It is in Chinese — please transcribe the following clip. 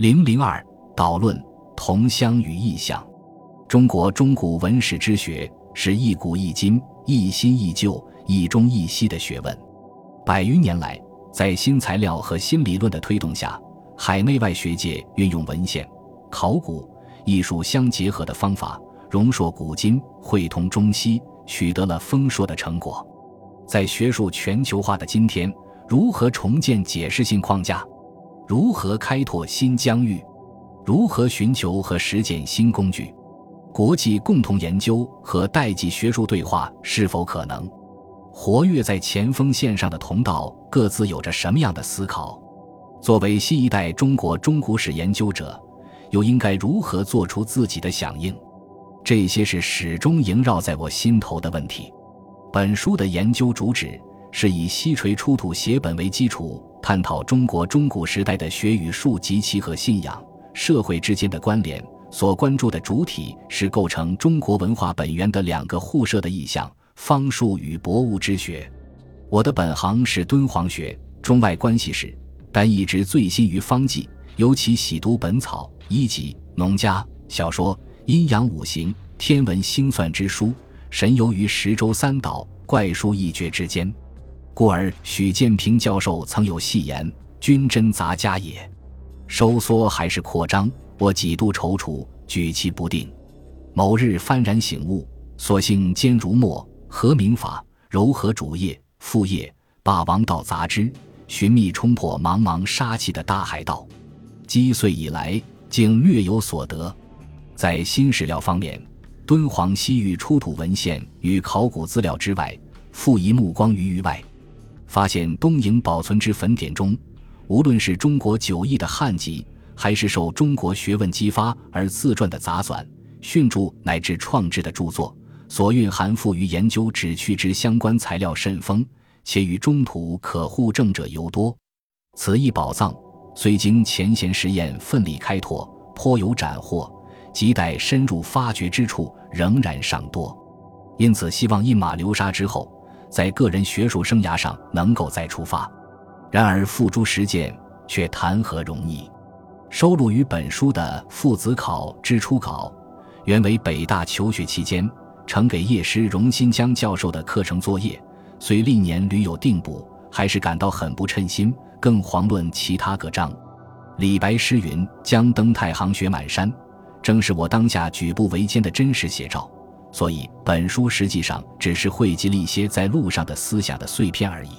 零零二导论同乡与异乡。中国中古文史之学是一古一今、一新一旧、一中一西的学问。百余年来，在新材料和新理论的推动下，海内外学界运用文献、考古、艺术相结合的方法，融硕古今，汇通中西，取得了丰硕的成果。在学术全球化的今天，如何重建解释性框架？如何开拓新疆域？如何寻求和实践新工具？国际共同研究和代际学术对话是否可能？活跃在前锋线上的同道各自有着什么样的思考？作为新一代中国中古史研究者，又应该如何做出自己的响应？这些是始终萦绕在我心头的问题。本书的研究主旨是以西陲出土写本为基础，探讨中国中古时代的学与术及其和信仰、社会之间的关联。所关注的主体是构成中国文化本源的两个互设的意象：方术与博物之学。我的本行是敦煌学、中外关系史，但一直醉心于方剂，尤其喜读《本草》《医籍》《农家》小说、阴阳五行、天文星算之书，神游于十洲三岛、怪书一绝之间。故而许建平教授曾有戏言：“君真杂家也，收缩还是扩张？”我几度踌躇，举棋不定。某日幡然醒悟，索性兼如墨，合明法，柔和主业、副业，把王道杂之，寻觅冲破茫茫杀气的大海道。积岁以来，竟略有所得。在新史料方面，敦煌西域出土文献与考古资料之外，复移目光于域外，发现东瀛保存之坟典中，无论是中国九佾的汉籍。还是受中国学问激发而自传的杂纂、训著乃至创制的著作，所蕴含富于研究旨趣之相关材料甚丰，且与中土可互证者尤多。此一宝藏，虽经前贤实验奋力开拓，颇有斩获，亟待深入发掘之处仍然尚多。因此，希望一马流沙之后，在个人学术生涯上能够再出发。然而付诸实践，却谈何容易？收录于本书的父子考之初稿，原为北大求学期间呈给叶师荣新疆教授的课程作业，虽历年屡有定补，还是感到很不称心，更遑论其他各章。李白诗云：“将登太行雪满山”，正是我当下举步维艰的真实写照。所以，本书实际上只是汇集了一些在路上的思想的碎片而已。